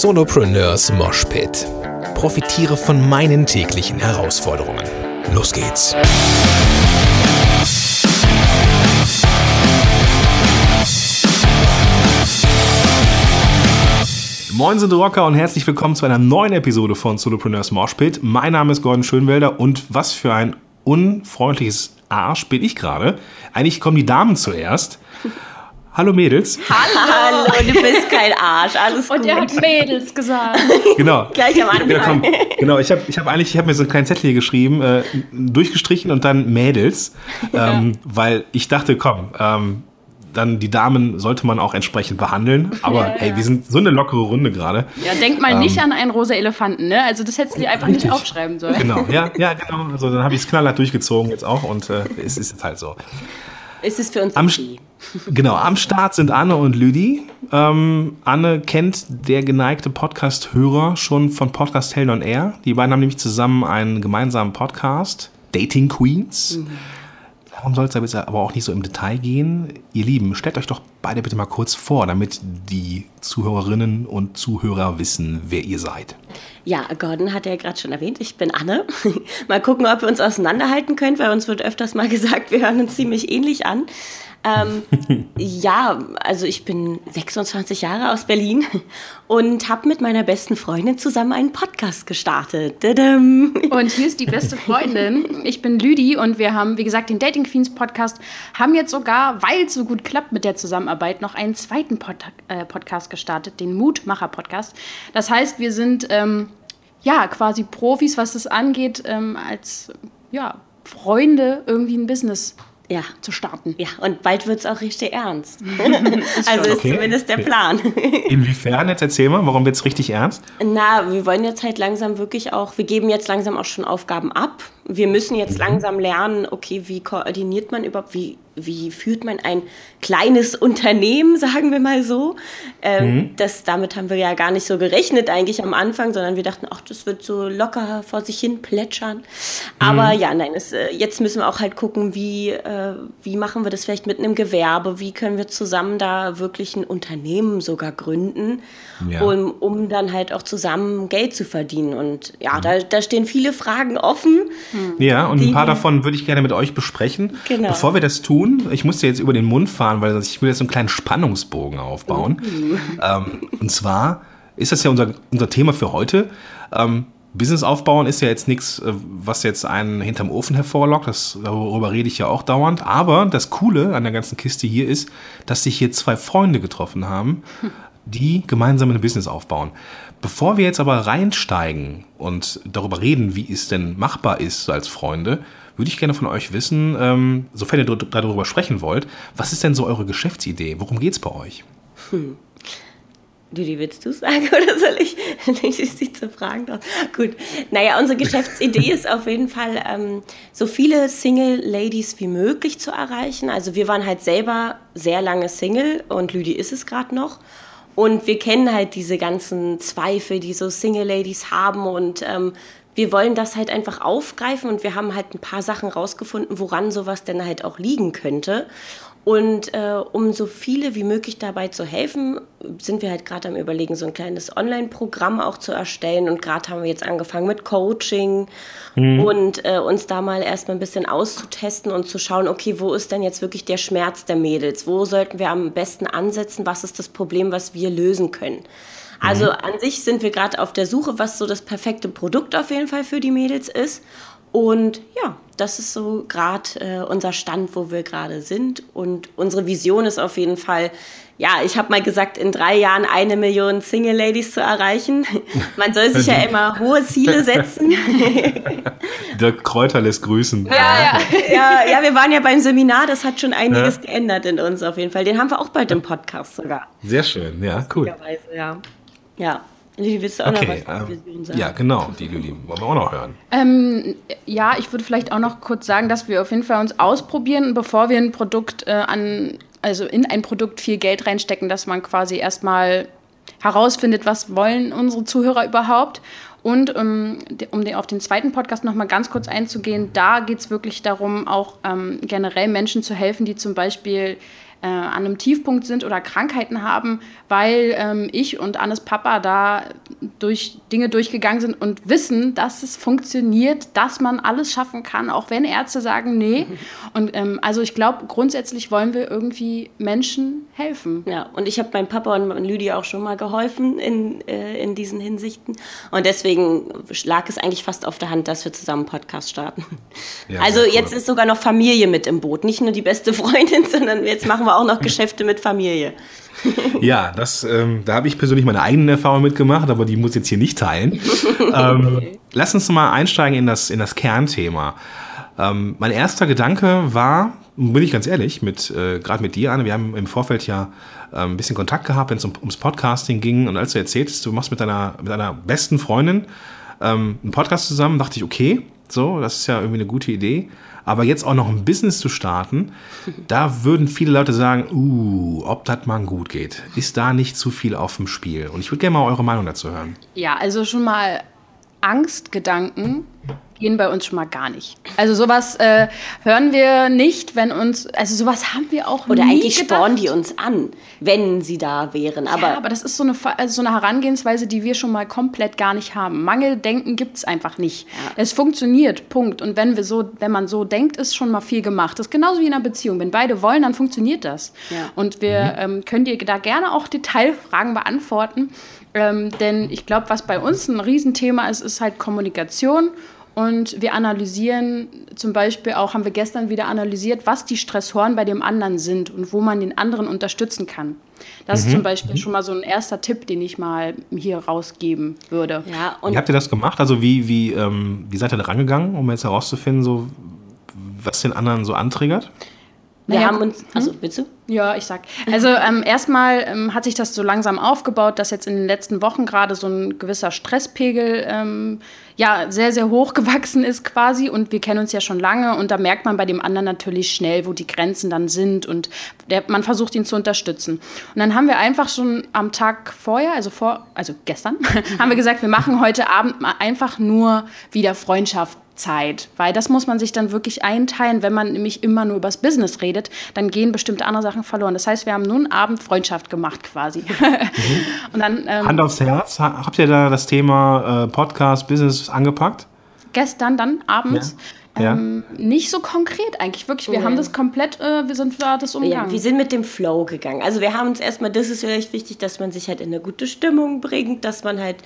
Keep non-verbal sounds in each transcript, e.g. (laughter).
Solopreneurs Moshpit. Profitiere von meinen täglichen Herausforderungen. Los geht's. Moin sind Rocker und herzlich willkommen zu einer neuen Episode von Solopreneurs Moshpit. Mein Name ist Gordon Schönwelder und was für ein unfreundliches Arsch bin ich gerade. Eigentlich kommen die Damen zuerst. Hallo Mädels. Hallo. Hallo, du bist kein Arsch, alles Und gut. er hat Mädels gesagt. (laughs) Genau. Gleich am Anfang. Genau, komm. genau ich habe ich hab eigentlich ich hab mir so einen kleinen Zettel hier geschrieben, äh, durchgestrichen und dann Mädels, (laughs) ähm, weil ich dachte, komm, ähm, dann die Damen sollte man auch entsprechend behandeln. Aber Ja, hey, ja. wir sind so eine lockere Runde gerade. Ja, denk mal nicht an einen rosa Elefanten, ne? Also das hättest du dir einfach Richtig. nicht aufschreiben sollen. Genau, ja, ja, (laughs) genau. Also dann habe ich es knallhart durchgezogen jetzt auch und äh, es ist jetzt halt so. Ist es für uns Am, okay? genau, am Start sind Anne und Lüdi. Ähm, Anne kennt der geneigte Podcast-Hörer schon von Podcast Hell on Air. Die beiden haben nämlich zusammen einen gemeinsamen Podcast, Dating Queens. Darum soll es jetzt aber auch nicht so im Detail gehen. Ihr Lieben, stellt euch doch beide bitte mal kurz vor, damit die Zuhörerinnen und Zuhörer wissen, wer ihr seid. Ja, Gordon hat ja gerade schon erwähnt, ich bin Anne. (laughs) mal gucken, ob wir uns auseinanderhalten können, weil uns wird öfters mal (laughs) gesagt, wir hören uns ziemlich ähnlich an. Ähm, (laughs) ja, also ich bin 26 Jahre aus Berlin und habe mit meiner besten Freundin zusammen einen Podcast gestartet. Und hier ist die beste Freundin. Ich bin Lüdi und wir haben, wie gesagt, den Dating Queens Podcast, haben jetzt sogar, weil es so gut klappt mit der Zusammenarbeit, noch einen zweiten Pod äh, Podcast gestartet, den Mutmacher Podcast. Das heißt, wir sind ähm, ja quasi Profis, was das angeht, ähm, als ja, Freunde irgendwie ein Business Ja. zu starten. Ja, und bald wird es auch richtig ernst. (laughs) (laughs) also ist Okay. zumindest der Plan. (laughs) Inwiefern? Jetzt erzähl mal, warum wird es richtig ernst? Na, wir wollen jetzt halt langsam wirklich auch, wir geben jetzt langsam auch schon Aufgaben ab. Wir müssen jetzt langsam lernen, okay, wie koordiniert man überhaupt, wie, wie führt man ein kleines Unternehmen, (laughs) sagen wir mal so. Ähm, das, damit haben wir ja gar nicht so gerechnet eigentlich am Anfang, sondern wir dachten, ach, das wird so locker vor sich hin plätschern. Aber ja, nein, es, äh, jetzt müssen wir auch halt gucken, wie, äh, wie machen wir das vielleicht mit einem Gewerbe, wie können wir zusammen da wirklich ein Unternehmen sogar gründen, Ja. um, um dann halt auch zusammen Geld zu verdienen. Und ja, da, da stehen viele Fragen offen. Ja, und ein paar davon würde ich gerne mit euch besprechen. Genau. Bevor wir das tun, ich muss dir jetzt über den Mund fahren, weil ich will jetzt so einen kleinen Spannungsbogen aufbauen. Ähm, und zwar ist das ja unser, unser Thema für heute. Ähm, Business aufbauen ist ja jetzt nichts, äh, was jetzt einen hinterm Ofen hervorlockt. Das, darüber rede ich ja auch dauernd. Aber das Coole an der ganzen Kiste hier ist, dass sich hier zwei Freunde getroffen haben, die gemeinsam ein Business aufbauen. Bevor wir jetzt aber reinsteigen und darüber reden, wie es denn machbar ist als Freunde, würde ich gerne von euch wissen, ähm, sofern ihr darüber sprechen wollt, was ist denn so eure Geschäftsidee? Worum geht es bei euch? Dudi, willst du sagen (laughs) oder soll ich, ich dich zu fragen? Gut. Naja, unsere Geschäftsidee (laughs) ist auf jeden Fall, ähm, so viele Single-Ladies wie möglich zu erreichen. Also wir waren halt selber sehr lange Single und Lüdi ist es gerade noch. Und wir kennen halt diese ganzen Zweifel, die so Single-Ladies haben und ähm, wir wollen das halt einfach aufgreifen und wir haben halt ein paar Sachen rausgefunden, woran sowas denn halt auch liegen könnte. Und äh, um so viele wie möglich dabei zu helfen, sind wir halt gerade am Überlegen, so ein kleines Online-Programm auch zu erstellen. Und gerade haben wir jetzt angefangen mit Coaching und äh, uns da mal erstmal ein bisschen auszutesten und zu schauen, okay, wo ist denn jetzt wirklich der Schmerz der Mädels? Wo sollten wir am besten ansetzen? Was ist das Problem, was wir lösen können? Also an sich sind wir gerade auf der Suche, was so das perfekte Produkt auf jeden Fall für die Mädels ist. Und ja, das ist so gerade äh, unser Stand, wo wir gerade sind. Und unsere Vision ist auf jeden Fall, ja, ich habe mal gesagt, in drei Jahren eine Million Single Ladies zu erreichen. (laughs) Man soll sich ja immer hohe Ziele setzen. (laughs) Dirk Kräuter lässt grüßen. Ja, ja. ja, ja, wir waren ja beim Seminar, das hat schon einiges geändert in uns auf jeden Fall. Den haben wir auch bald im Podcast sogar. Sehr schön, ja, cool. Ja. Ja. Lili, willst du auch Okay, noch was ähm, Vision sagen? ja, genau, die Lüli wollen wir auch noch hören. Ähm, ja, ich würde vielleicht auch noch kurz sagen, dass wir auf jeden Fall uns ausprobieren, bevor wir ein Produkt äh, an, also in ein Produkt viel Geld reinstecken, dass man quasi erstmal herausfindet, was wollen unsere Zuhörer überhaupt. Und ähm, de- um den, auf den zweiten Podcast nochmal ganz kurz einzugehen, da geht es wirklich darum, auch ähm, generell Menschen zu helfen, die zum Beispiel äh, an einem Tiefpunkt sind oder Krankheiten haben, weil ähm, ich und Annes Papa da durch Dinge durchgegangen sind und wissen, dass es funktioniert, dass man alles schaffen kann, auch wenn Ärzte sagen, nee. (laughs) Und ähm, also ich glaube, grundsätzlich wollen wir irgendwie Menschen helfen. Ja, und ich habe meinem Papa und Lydia auch schon mal geholfen in, äh, in diesen Hinsichten. Und deswegen lag es eigentlich fast auf der Hand, dass wir zusammen einen Podcast starten. Ja, also jetzt ist sogar noch Familie mit im Boot. Nicht nur die beste Freundin, (laughs) sondern jetzt machen wir auch noch Geschäfte mit Familie. (laughs) Ja, das, ähm, da habe ich persönlich meine eigenen Erfahrungen mitgemacht, aber die muss ich jetzt hier nicht teilen. (laughs) ähm, lass uns mal einsteigen in das, in das Kernthema. Ähm, mein erster Gedanke war, bin ich ganz ehrlich, mit, äh, gerade mit dir, Anne, wir haben im Vorfeld ja äh, ein bisschen Kontakt gehabt, wenn es um, ums Podcasting ging. Und als du erzähltest, du machst mit deiner, mit deiner besten Freundin ähm, einen Podcast zusammen, dachte ich, okay, so, das ist ja irgendwie eine gute Idee. Aber jetzt auch noch ein Business zu starten, (laughs) da würden viele Leute sagen, uh, ob das mal gut geht. Ist da nicht zu viel auf dem Spiel? Und ich würde gerne mal eure Meinung dazu hören. Ja, also schon mal Angstgedanken gehen bei uns schon mal gar nicht. Also sowas äh, hören wir nicht, wenn uns, also sowas haben wir auch Oder nie eigentlich gedacht. spornen die uns an, wenn sie da wären. Aber, ja, aber das ist so eine, also so eine Herangehensweise, die wir schon mal komplett gar nicht haben. Mangeldenken gibt es einfach nicht. Ja. Es funktioniert, Punkt. Und wenn wir so, wenn man so denkt, ist schon mal viel gemacht. Das ist genauso wie in einer Beziehung. Wenn beide wollen, dann funktioniert das. Ja. Und wir mhm. ähm, können dir da gerne auch Detailfragen beantworten. Ähm, denn ich glaube, was bei uns ein Riesenthema ist, ist halt Kommunikation und wir analysieren zum Beispiel auch, haben wir gestern wieder analysiert, was die Stressoren bei dem anderen sind und wo man den anderen unterstützen kann. Das mhm. ist zum Beispiel schon mal so ein erster Tipp, den ich mal hier rausgeben würde. Ja, und wie habt ihr das gemacht? Also wie, wie, ähm, wie seid ihr da rangegangen, um jetzt herauszufinden, so, was den anderen so antriggert? Wir naja, haben uns, also hm? willst du? Ja, ich sag. Also ähm, erstmal ähm, hat sich das so langsam aufgebaut, dass jetzt in den letzten Wochen gerade so ein gewisser Stresspegel ähm, ja sehr, sehr hoch gewachsen ist quasi. Und wir kennen uns ja schon lange und da merkt man bei dem anderen natürlich schnell, wo die Grenzen dann sind und der, man versucht ihn zu unterstützen. Und dann haben wir einfach schon am Tag vorher, also vor, also gestern, (laughs) haben wir gesagt, wir machen heute Abend mal einfach nur wieder Freundschaft Zeit, weil das muss man sich dann wirklich einteilen. Wenn man nämlich immer nur übers Business redet, dann gehen bestimmte andere Sachen verloren. Das heißt, wir haben nun Abend Freundschaft gemacht quasi. Mhm. (laughs) Und dann, ähm, Hand aufs Herz, habt ihr da das Thema äh, Podcast, Business angepackt? Gestern dann abends. Ja. Ähm, nicht so konkret eigentlich, wirklich. Wir ja. haben das komplett, äh, wir sind da das umgegangen. Ja, wir sind mit dem Flow gegangen. Also wir haben uns erstmal, das ist vielleicht wichtig, dass man sich halt in eine gute Stimmung bringt, dass man halt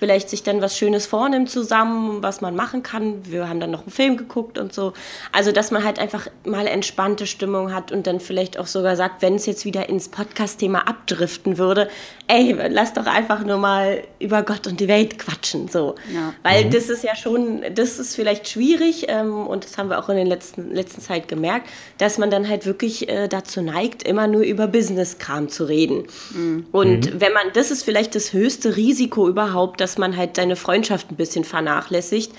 vielleicht sich dann was Schönes vornimmt zusammen, was man machen kann. Wir haben dann noch einen Film geguckt und so. Also, dass man halt einfach mal entspannte Stimmung hat und dann vielleicht auch sogar sagt, wenn es jetzt wieder ins Podcast-Thema abdriften würde, ey, lass doch einfach nur mal über Gott und die Welt quatschen, so. Ja. Weil mhm. das ist ja schon, das ist vielleicht schwierig ähm, und das haben wir auch in der letzten, letzten Zeit gemerkt, dass man dann halt wirklich äh, dazu neigt, immer nur über Business-Kram zu reden. Mhm. Und mhm. wenn man, das ist vielleicht das höchste Risiko überhaupt, dass dass man halt seine Freundschaft ein bisschen vernachlässigt.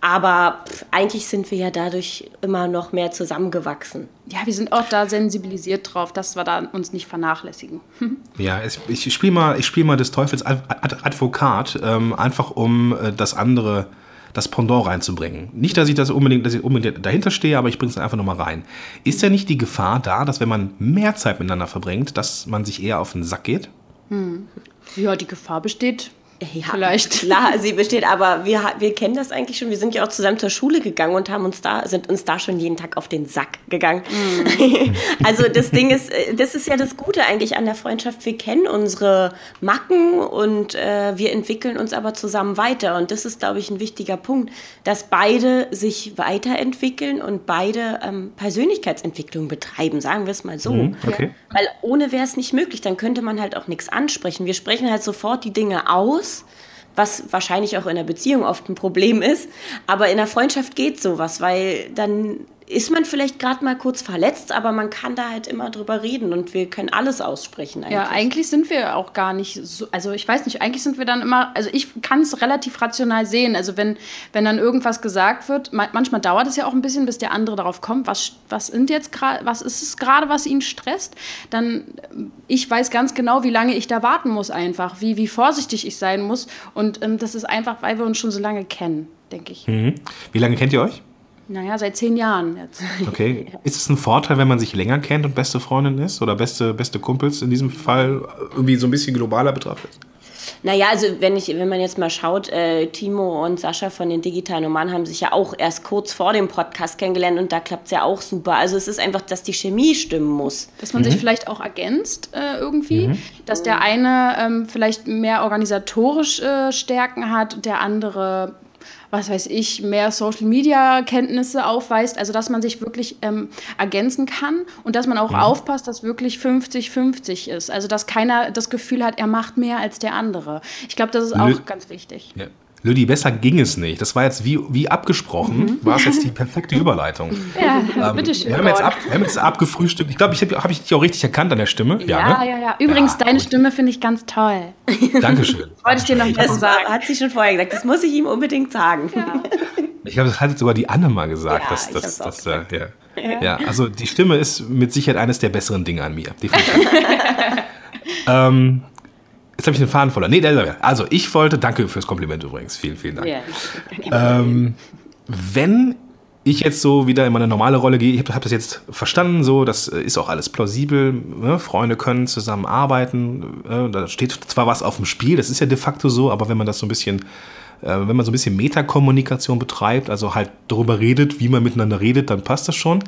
Aber pff, eigentlich sind wir ja dadurch immer noch mehr zusammengewachsen. Ja, wir sind auch da sensibilisiert drauf, dass wir da uns nicht vernachlässigen. (laughs) ja, ich spiele mal, spiel mal des Teufels Advokat, ähm, einfach um äh, das andere, das Pendant reinzubringen. Nicht, dass ich das unbedingt, dass ich unbedingt dahinter stehe, aber ich bringe es einfach nochmal rein. Ist ja nicht die Gefahr da, dass wenn man mehr Zeit miteinander verbringt, dass man sich eher auf den Sack geht? Hm. Ja, die Gefahr besteht ja, vielleicht. (laughs) Klar, sie besteht, aber wir, wir kennen das eigentlich schon. Wir sind ja auch zusammen zur Schule gegangen und haben uns da, sind uns da schon jeden Tag auf den Sack gegangen. Mhm. (laughs) also das Ding ist, äh, das ist ja das Gute eigentlich an der Freundschaft. Wir kennen unsere Macken und äh, wir entwickeln uns aber zusammen weiter. Und das ist, glaube ich, ein wichtiger Punkt, dass beide sich weiterentwickeln und beide ähm, Persönlichkeitsentwicklung betreiben, sagen wir es mal so. Mhm, okay. Weil ohne wäre es nicht möglich, dann könnte man halt auch nichts ansprechen. Wir sprechen halt sofort die Dinge aus muss, was wahrscheinlich auch in der Beziehung oft ein Problem ist. Aber in der Freundschaft geht sowas, weil dann ist man vielleicht gerade mal kurz verletzt, aber man kann da halt immer drüber reden und wir können alles aussprechen. Eigentlich. Ja, eigentlich sind wir auch gar nicht so, also ich weiß nicht, eigentlich sind wir dann immer, also ich kann es relativ rational sehen. Also wenn, wenn dann irgendwas gesagt wird, manchmal dauert es ja auch ein bisschen, bis der andere darauf kommt, was, was sind jetzt gerade, was ist es gerade, was ihn stresst, dann ich weiß ganz genau, wie lange ich da warten muss einfach, wie, wie vorsichtig ich sein muss und ähm, das ist einfach, weil wir uns schon so lange kennen, denke ich. Mhm. Wie lange kennt ihr euch? Naja, seit zehn Jahren jetzt. (laughs) Okay. Ist es ein Vorteil, wenn man sich länger kennt und beste Freundin ist? Oder beste, beste Kumpels in diesem Fall irgendwie so ein bisschen globaler betrachtet? Naja, also wenn, ich, wenn man jetzt mal schaut, äh, Timo und Sascha von den Digitalen Nomaden haben sich ja auch erst kurz vor dem Podcast kennengelernt und da klappt es ja auch super. Also es ist einfach, dass die Chemie stimmen muss. Dass man sich vielleicht auch ergänzt äh, irgendwie, dass der eine ähm, vielleicht mehr organisatorisch äh, Stärken hat und der andere was weiß ich, mehr Social-Media-Kenntnisse aufweist, also dass man sich wirklich ähm, ergänzen kann und dass man auch aufpasst, dass wirklich 50-50 ist. Also dass keiner das Gefühl hat, er macht mehr als der andere. Ich glaube, das ist auch Nö. ganz wichtig. Ja. Lüdi, besser ging es nicht. Das war jetzt wie, wie abgesprochen, war es jetzt die perfekte Überleitung. (laughs) Ja, Ähm, bitteschön. wir, haben jetzt ab, wir haben jetzt abgefrühstückt. Ich glaube, ich habe hab ich dich auch richtig erkannt an der Stimme. Ja, ne? ja, ja. Übrigens, Ja, deine gut. Stimme finde ich ganz toll. (laughs) Dankeschön. (laughs) Wollte ich dir noch Das sagen. hat sie schon vorher gesagt. Das muss ich ihm unbedingt sagen. Ich glaube, das hat jetzt sogar die Anne mal gesagt. Ja, dass, ich dass, dass, äh, ja. ja, also die Stimme ist mit Sicherheit eines der besseren Dinge an mir. Definitiv. ähm, jetzt habe ich den Faden voller. Nee, der, also ich wollte, danke fürs Kompliment übrigens. Vielen, vielen Dank. Ja. Ähm, wenn ich jetzt so wieder in meine normale Rolle gehe, ich habe hab das jetzt verstanden, so, das äh, ist auch alles plausibel, ne? Freunde können zusammenarbeiten, äh, da steht zwar was auf dem Spiel, das ist ja de facto so, aber wenn man das so ein bisschen, äh, wenn man so ein bisschen Metakommunikation betreibt, also halt darüber redet, wie man miteinander redet, dann passt das schon.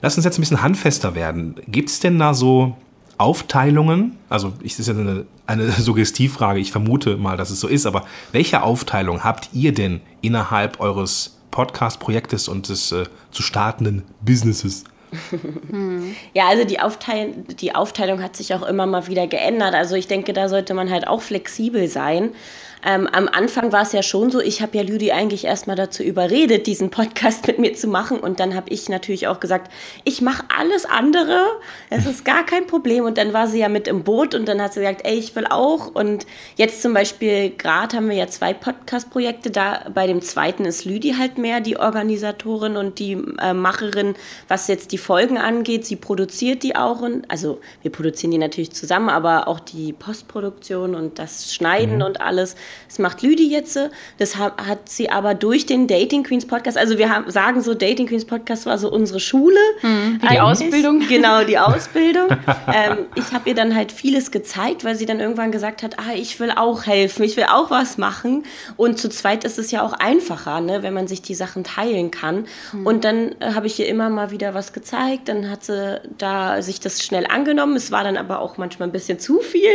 Lass uns jetzt ein bisschen handfester werden. Gibt es denn da so Aufteilungen? Also, ich, das ist ja eine, eine (laughs) Suggestivfrage, ich vermute mal, dass es so ist, aber welche Aufteilung habt ihr denn innerhalb eures Podcast-Projektes und des äh, zu startenden Businesses? (laughs) Ja, also die, Aufteil die Aufteilung hat sich auch immer mal wieder geändert. Also ich denke, da sollte man halt auch flexibel sein. Ähm, am Anfang war es ja schon so, ich habe ja Lüdi eigentlich erstmal dazu überredet, diesen Podcast (laughs) mit mir zu machen. Und dann habe ich natürlich auch gesagt, ich mache alles andere, das ist gar kein Problem. Und dann war sie ja mit im Boot und dann hat sie gesagt, ey, ich will auch. Und jetzt zum Beispiel, gerade haben wir ja zwei Podcast-Projekte, da bei dem zweiten ist Lüdi halt mehr die Organisatorin und die äh, Macherin, was jetzt die Folgen angeht. Sie produziert die auch und also wir produzieren die natürlich zusammen, aber auch die Postproduktion und das Schneiden und alles. Das macht Lüdi jetzt. Das hat, sie aber durch den Dating Queens Podcast. Also wir haben, sagen so, Dating Queens Podcast war so unsere Schule. wie die. Ausbildung. (laughs) (laughs) Genau, die Ausbildung. ähm, ich habe ihr dann halt vieles gezeigt, weil sie dann irgendwann gesagt hat, ah, ich will auch helfen, ich will auch was machen. Und zu zweit ist es ja auch einfacher, ne, wenn man sich die Sachen teilen kann. Und dann äh, habe ich ihr immer mal wieder was gezeigt. Dann hat sie da sich das schnell angenommen. Es war dann aber auch manchmal ein bisschen zu viel.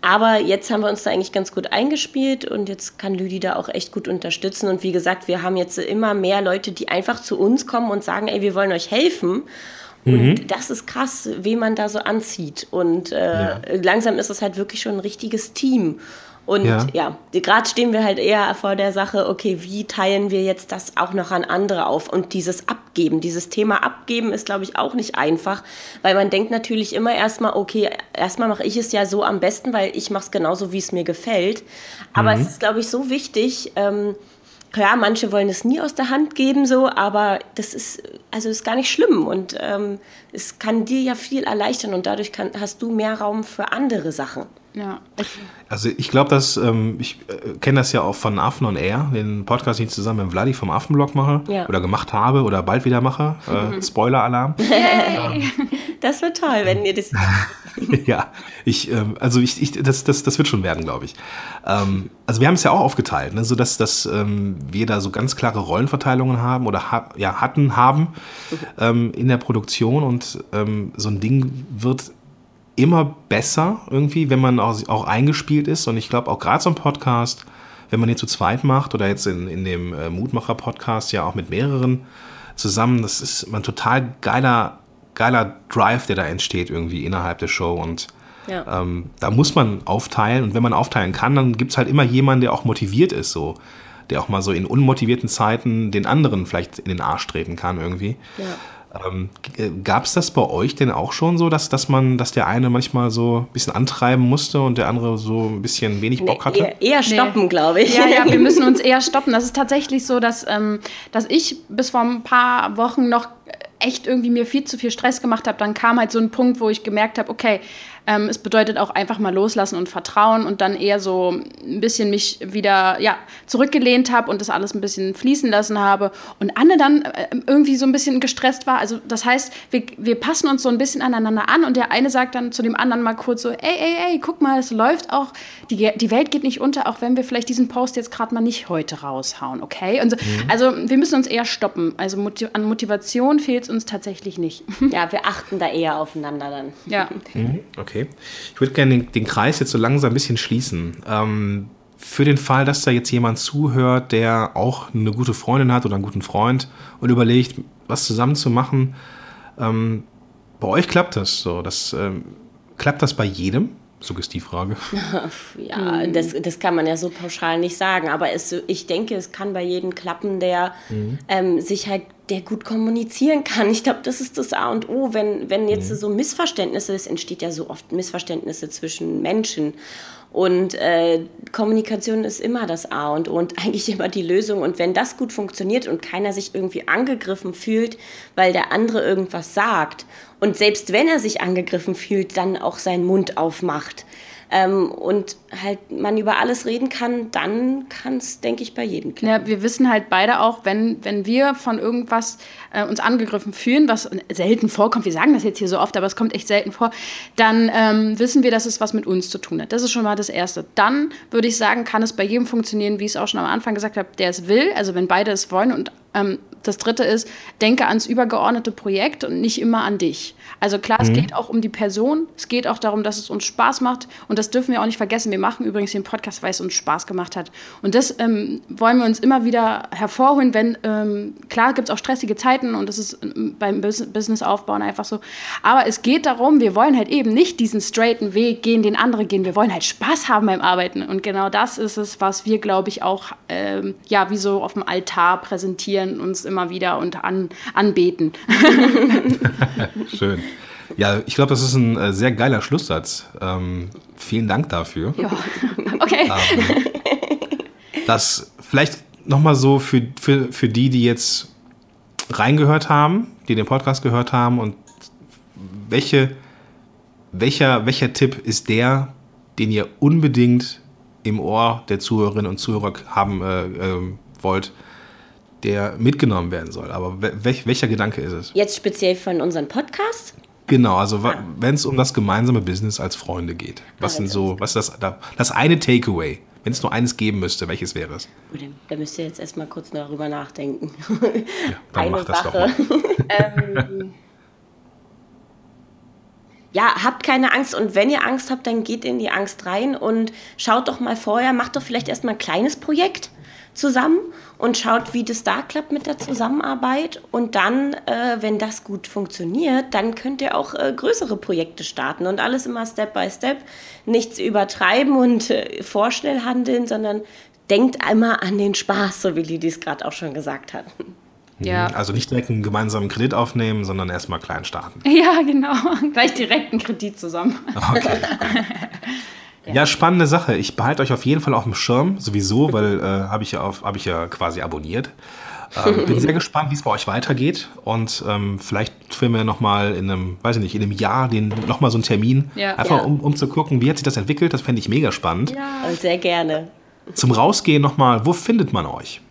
Aber jetzt haben wir uns da eigentlich ganz gut eingespielt und jetzt kann Lüdi da auch echt gut unterstützen. Und wie gesagt, wir haben jetzt immer mehr Leute, die einfach zu uns kommen und sagen, ey, wir wollen euch helfen. Und das ist krass, wen man da so anzieht. Und äh, langsam ist es halt wirklich schon ein richtiges Team. Und Ja. ja, gerade stehen wir halt eher vor der Sache, okay, wie teilen wir jetzt das auch noch an andere auf? Und dieses Abgeben, dieses Thema Abgeben ist, glaube ich, auch nicht einfach, weil man denkt natürlich immer erstmal, okay, erstmal mache ich es ja so am besten, weil ich mache es genauso, wie es mir gefällt. Aber es ist, glaube ich, so wichtig, ähm, Klar, manche wollen es nie aus der Hand geben, so, aber das ist, also ist gar nicht schlimm und ähm, es kann dir ja viel erleichtern und dadurch kann, hast du mehr Raum für andere Sachen. Ja. Also ich glaube, dass ähm, ich äh, kenne das ja auch von Affen on Air, den Podcast, den ich zusammen mit Vladi vom Affenblog mache Ja. oder gemacht habe oder bald wieder mache. (laughs) Äh, Spoiler-Alarm. Das wird toll, wenn ihr das. (laughs) ja, ich, ähm, also ich, ich, das, das, das wird schon werden, glaube ich. Ähm, also wir haben es ja auch aufgeteilt, ne, so dass, dass ähm, wir da so ganz klare Rollenverteilungen haben oder ha ja, hatten, haben ähm, in der Produktion und ähm, so ein Ding wird immer besser irgendwie, wenn man auch, auch eingespielt ist und ich glaube auch gerade so ein Podcast, wenn man den zu zweit macht oder jetzt in, in dem äh, Mutmacher-Podcast ja auch mit mehreren zusammen, das ist ein total geiler, geiler Drive, der da entsteht irgendwie innerhalb der Show und Ja. ähm, da muss man aufteilen und wenn man aufteilen kann, dann gibt es halt immer jemanden, der auch motiviert ist, so, der auch mal so in unmotivierten Zeiten den anderen vielleicht in den Arsch treten kann irgendwie. Ähm, Gab es das bei euch denn auch schon so, dass, dass man, dass der eine manchmal so ein bisschen antreiben musste und der andere so ein bisschen wenig Bock hatte? eher, eher stoppen, glaube ich. Ja, ja, wir (laughs) müssen uns eher stoppen. Das ist tatsächlich so, dass, ähm, dass ich bis vor ein paar Wochen noch echt irgendwie mir viel zu viel Stress gemacht habe. Dann kam halt so ein Punkt, wo ich gemerkt habe, okay, Ähm, es bedeutet auch einfach mal loslassen und vertrauen und dann eher so ein bisschen mich wieder ja, zurückgelehnt habe und das alles ein bisschen fließen lassen habe. Und Anne dann äh, irgendwie so ein bisschen gestresst war. Also das heißt, wir, wir passen uns so ein bisschen aneinander an und der eine sagt dann zu dem anderen mal kurz so, ey, ey, ey, guck mal, es läuft auch, die, die Welt geht nicht unter, auch wenn wir vielleicht diesen Post jetzt gerade mal nicht heute raushauen, okay? Und so, mhm. Also wir müssen uns eher stoppen. Also an Motivation fehlt es uns tatsächlich nicht. Ja, wir achten da eher aufeinander dann. Ja. Mhm, okay. Ich würde gerne den, den, Kreis jetzt so langsam ein bisschen schließen. Ähm, für den Fall, dass da jetzt jemand zuhört, der auch eine gute Freundin hat oder einen guten Freund und überlegt, was zusammen zu machen, ähm, bei euch klappt das so. Das, ähm, klappt das bei jedem? Suggestivfrage. (laughs) Ja, das, das kann man ja so pauschal nicht sagen, aber es, ich denke, es kann bei jedem klappen, der mhm. ähm, sich halt, der gut kommunizieren kann. Ich glaube, das ist das A und O, wenn, wenn jetzt mhm. so Missverständnisse, es entsteht ja so oft Missverständnisse zwischen Menschen. Und äh, Kommunikation ist immer das A und O und (laughs) eigentlich immer die Lösung. Und wenn das gut funktioniert und keiner sich irgendwie angegriffen fühlt, weil der andere irgendwas sagt und selbst wenn er sich angegriffen fühlt, dann auch seinen Mund aufmacht ähm, und halt man über alles reden kann, dann kann es, denke ich, bei jedem klappen. Ja, wir wissen halt beide auch, wenn, wenn wir von irgendwas äh, uns angegriffen fühlen, was selten vorkommt, wir sagen das jetzt hier so oft, aber es kommt echt selten vor, dann ähm, wissen wir, dass es was mit uns zu tun hat. Das ist schon mal das Erste. Dann würde ich sagen, kann es bei jedem funktionieren, wie ich es auch schon am Anfang gesagt habe, der es will, also wenn beide es wollen und ähm, das dritte ist, denke ans übergeordnete Projekt und nicht immer an dich. Also klar, mhm. es geht auch um die Person, es geht auch darum, dass es uns Spaß macht und das dürfen wir auch nicht vergessen. Wir machen übrigens den Podcast, weil es uns Spaß gemacht hat. Und das ähm, wollen wir uns immer wieder hervorholen, wenn, ähm, klar gibt es auch stressige Zeiten und das ist ähm, beim Business-Aufbauen einfach so. Aber es geht darum, wir wollen halt eben nicht diesen straighten Weg gehen, den andere gehen. Wir wollen halt Spaß haben beim Arbeiten. Und genau das ist es, was wir, glaube ich, auch ähm, ja, wie so auf dem Altar präsentieren, uns immer wieder und an, anbeten. (laughs) Schön. Ja, ich glaube, das ist ein äh, sehr geiler Schlusssatz. Ähm, vielen Dank dafür. Ja, okay. Ähm, das vielleicht nochmal so für, für, für die, die jetzt reingehört haben, die den Podcast gehört haben und welche, welcher, welcher Tipp ist der, den ihr unbedingt im Ohr der Zuhörerinnen und Zuhörer haben äh, äh, wollt, der mitgenommen werden soll. Aber welch, welcher Gedanke ist es? Jetzt speziell von unserem Podcast? Genau, also ah. wenn es um das gemeinsame Business als Freunde geht. Was sind so, was ist das, das eine Takeaway? Wenn es nur eines geben müsste, welches wäre es? Da müsst ihr jetzt erstmal kurz darüber nachdenken. Ja, dann (laughs) eine Sache. doch mal. (laughs) ähm, ja, habt keine Angst und wenn ihr Angst habt, dann geht in die Angst rein und schaut doch mal vorher, macht doch vielleicht erstmal ein kleines Projekt zusammen und schaut, wie das da klappt mit der Zusammenarbeit. Und dann, äh, wenn das gut funktioniert, dann könnt ihr auch äh, größere Projekte starten und alles immer Step by Step. Nichts übertreiben und äh, vorschnell handeln, sondern denkt einmal an den Spaß, so wie Lidi es gerade auch schon gesagt hat. Ja. Also nicht direkt einen gemeinsamen Kredit aufnehmen, sondern erstmal klein starten. (laughs) Ja, genau. Gleich direkt einen Kredit zusammen. Okay. (laughs) Ja. ja. spannende Sache. Ich behalte euch auf jeden Fall auf dem Schirm, sowieso, (laughs) weil äh, habe ich, ja hab ich ja quasi abonniert. Ähm, bin sehr (laughs) gespannt, wie es bei euch weitergeht und ähm, vielleicht filmen wir nochmal in einem, weiß ich nicht, in einem Jahr den nochmal so einen Termin, ja. einfach ja. Um, um zu gucken, wie hat sich das entwickelt. Das fände ich mega spannend. Ja, sehr gerne. Zum Rausgehen nochmal, wo findet man euch?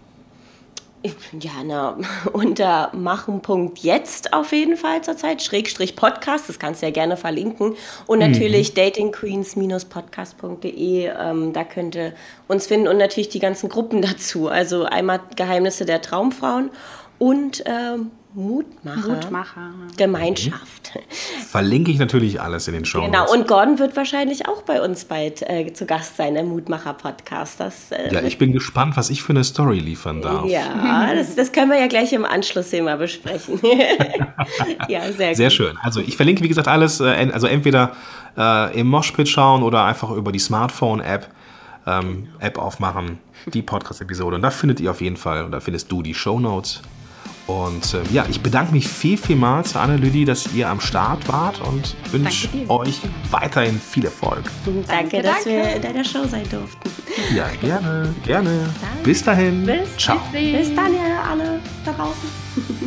Ja, (laughs) na, unter machen.jetzt auf jeden Fall zurzeit, Schrägstrich Podcast, das kannst du ja gerne verlinken. Und mhm. natürlich mhm. datingqueens-podcast.de, ähm, da könnt ihr uns finden und natürlich die ganzen Gruppen dazu. Also einmal Geheimnisse der Traumfrauen und ähm, Mutmacher. Mutmacher. Gemeinschaft. Verlinke ich natürlich alles in den Show. Genau, und Gordon wird wahrscheinlich auch bei uns bald äh, zu Gast sein im Mutmacher-Podcast. Äh, ja, ich bin gespannt, was ich für eine Story liefern darf. Ja, das, das können wir ja gleich im Anschlussthema besprechen. (laughs) ja, sehr, sehr schön. Also ich verlinke, wie gesagt, alles, äh, also entweder äh, im Moshpit schauen oder einfach über die Smartphone-App. Ähm, App aufmachen, die Podcast-Episode. Und da findet ihr auf jeden Fall, oder findest du die Show Notes und äh, ja, ich bedanke mich viel, vielmals, Anne Lüdi, dass ihr am Start wart und wünsche euch weiterhin viel Erfolg. Danke, danke dass danke. wir in deiner Show sein durften. Ja, gerne, gerne. Bis dahin. Bis, Ciao. Bis dann, ihr alle da draußen.